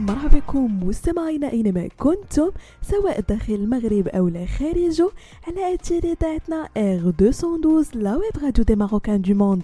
مرحبا بكم مستمعينا أينما كنتم سواء داخل المغرب أو خارجه على اثير اذاعتنا R 212 la web radio des marocains du monde.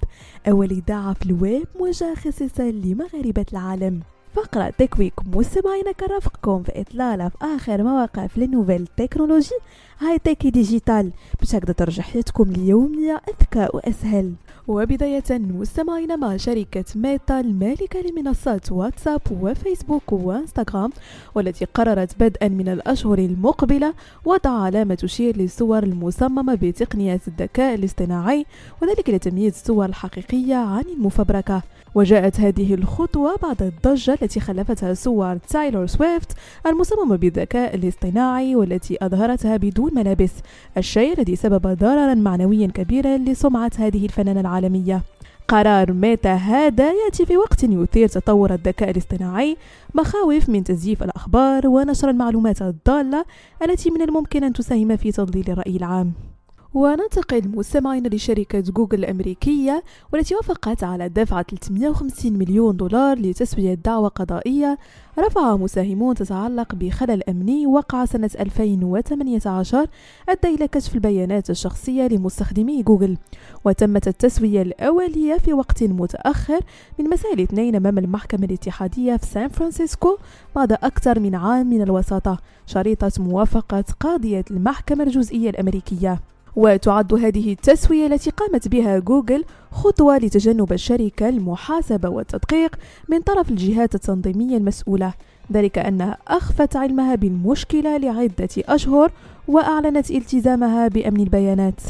اول اذاعه في الويب موجهه خصيصا لمغاربة العالم. فقرة Tech Week مستمعينا كنرافقكم في إطلالة في آخر مواقع les nouvelles technologies high-tech digital. باش هكذا ترجع حياتكم اليومية أذكى وأسهل. وبداية مستمعين مع شركة ميتا المالكة لمنصات واتساب وفيسبوك وإنستغرام والتي قررت بدءا من الأشهر المقبلة وضع علامة تشير للصور المصممة بتقنية الذكاء الاصطناعي وذلك لتمييز الصور الحقيقية عن المفبركة. وجاءت هذه الخطوة بعد الضجة التي خلفتها صور تايلور سويفت المصممة بالذكاء الاصطناعي والتي أظهرتها بدون ملابس الشيء الذي سبب ضررا معنويا كبيرا لسمعة هذه الفنانة العالمية. قرار ميتا هذا يأتي في وقت يثير تطور الذكاء الاصطناعي مخاوف من تزييف الأخبار ونشر المعلومات الضالة التي من الممكن أن تساهم في تضليل الرأي العام. وننتقل مستمعين لشركة جوجل الأمريكية والتي وافقت على دفع 350 مليون دولار لتسوية دعوى قضائية رفعها مساهمون تتعلق بخلل أمني وقع سنة 2018 أدى إلى كشف البيانات الشخصية لمستخدمي جوجل. وتمت التسوية الأولية في وقت متأخر من مساء الاثنين أمام المحكمة الاتحادية في سان فرانسيسكو بعد أكثر من عام من الوساطة شريطة موافقة قاضية المحكمة الجزئية الأمريكية. وتعد هذه التسوية التي قامت بها جوجل خطوة لتجنب الشركة المحاسبة والتدقيق من طرف الجهات التنظيمية المسؤولة. ذلك أنها أخفت علمها بالمشكلة لعدة أشهر وأعلنت التزامها بأمن البيانات.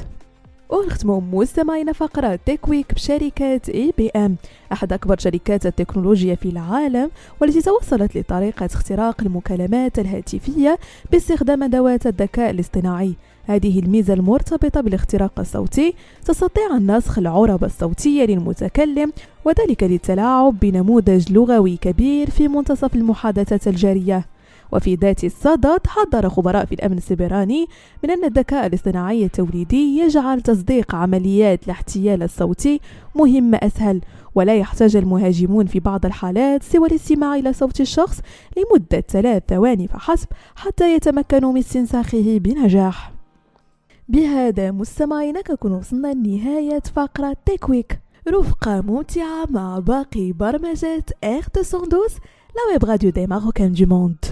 ونختم مستمعين فقرة Tech Week بشركة IBM أحد أكبر شركات التكنولوجيا في العالم والتي توصلت لطريقة اختراق المكالمات الهاتفية باستخدام أدوات الذكاء الاصطناعي. هذه الميزة المرتبطة بالاختراق الصوتي. تستطيع النسخ العرب الصوتية للمتكلم وذلك للتلاعب بنموذج لغوي كبير في منتصف المحادثة الجارية. وفي ذات الصدد حذر خبراء في الأمن السبراني من أن الذكاء الاصطناعي التوليدي يجعل تصديق عمليات الاحتيال الصوتي مهمة أسهل ولا يحتاج المهاجمون في بعض الحالات سوى الاستماع إلى صوت الشخص لمدة ثلاث ثواني فحسب حتى يتمكنوا من استنساخه بنجاح. بهذا مستمعينا كنكون وصلنا لنهاية فقرة Tech Week رفقة ممتعة مع باقي برمجات R 212 la web radio des marocains du monde